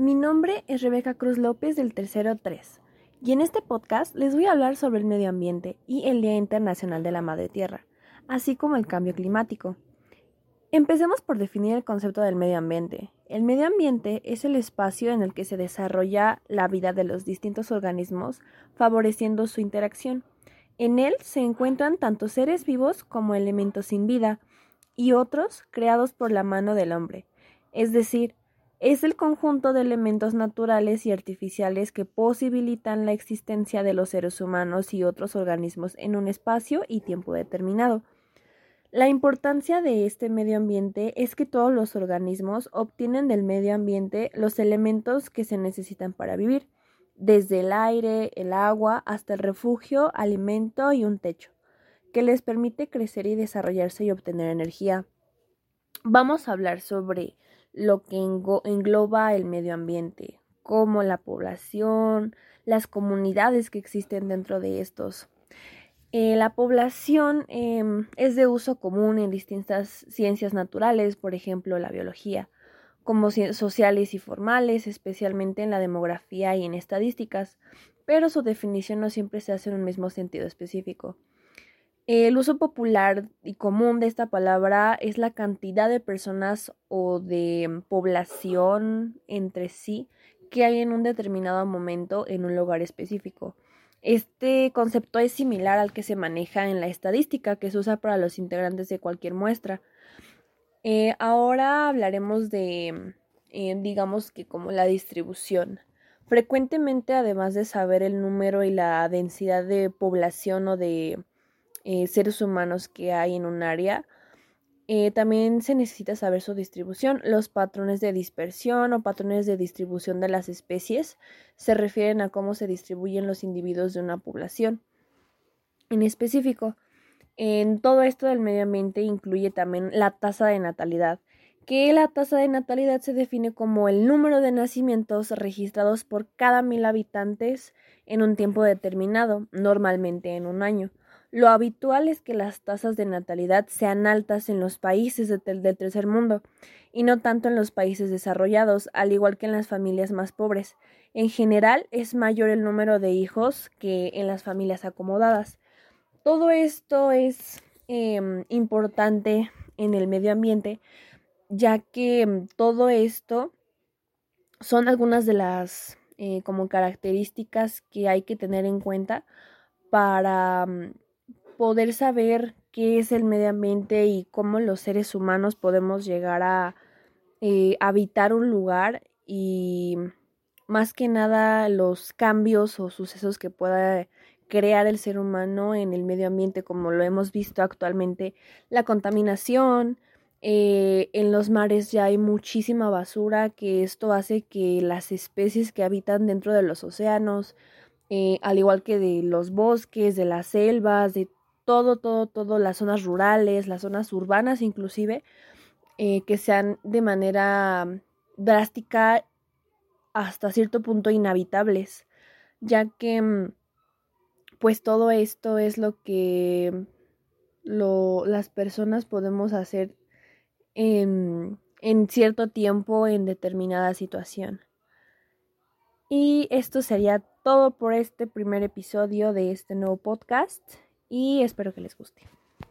Mi nombre es Rebeca Cruz López del Tercero 3 y en este podcast les voy a hablar sobre el medio ambiente y el Día Internacional de la Madre Tierra, así como el cambio climático. Empecemos por definir el concepto del medio ambiente. El medio ambiente es el espacio en el que se desarrolla la vida de los distintos organismos, favoreciendo su interacción. En él se encuentran tanto seres vivos como elementos sin vida y otros creados por la mano del hombre, es decir, es el conjunto de elementos naturales y artificiales que posibilitan la existencia de los seres humanos y otros organismos en un espacio y tiempo determinado. La importancia de este medio ambiente es que todos los organismos obtienen del medio ambiente los elementos que se necesitan para vivir, desde el aire, el agua, hasta el refugio, alimento y un techo, que les permite crecer y desarrollarse y obtener energía. Vamos a hablar sobre lo que engloba el medio ambiente, como la población, las comunidades que existen dentro de estos. Eh, la población em, es de uso común en distintas ciencias naturales, por ejemplo la biología, como sociales y formales, especialmente en la demografía y en estadísticas, pero su definición no siempre se hace en un mismo sentido específico. El uso popular y común de esta palabra es la cantidad de personas o de población entre sí que hay en un determinado momento en un lugar específico. Este concepto es similar al que se maneja en la estadística que se usa para los integrantes de cualquier muestra. Eh, ahora hablaremos de, eh, digamos que como la distribución. Frecuentemente, además de saber el número y la densidad de población o de eh, seres humanos que hay en un área. Eh, también se necesita saber su distribución. Los patrones de dispersión o patrones de distribución de las especies se refieren a cómo se distribuyen los individuos de una población. En específico, en todo esto del medio ambiente incluye también la tasa de natalidad, que la tasa de natalidad se define como el número de nacimientos registrados por cada mil habitantes en un tiempo determinado, normalmente en un año. Lo habitual es que las tasas de natalidad sean altas en los países del tercer mundo y no tanto en los países desarrollados, al igual que en las familias más pobres. En general es mayor el número de hijos que en las familias acomodadas. Todo esto es em, importante en el medio ambiente, ya que em, todo esto son algunas de las eh, como características que hay que tener en cuenta para mm, poder saber qué es el medio ambiente y cómo los seres humanos podemos llegar a eh, habitar un lugar y más que nada los cambios o sucesos que pueda crear el ser humano en el medio ambiente como lo hemos visto actualmente, la contaminación, eh, en los mares ya hay muchísima basura que esto hace que las especies que habitan dentro de los océanos, eh, al igual que de los bosques, de las selvas, de todo, todo, todo, las zonas rurales, las zonas urbanas inclusive, eh, que sean de manera drástica hasta cierto punto inhabitables, ya que mm, pues todo esto es lo que lo, las personas podemos hacer en, en cierto tiempo en determinada situación. Y esto sería todo por este primer episodio de este nuevo podcast y espero que les guste.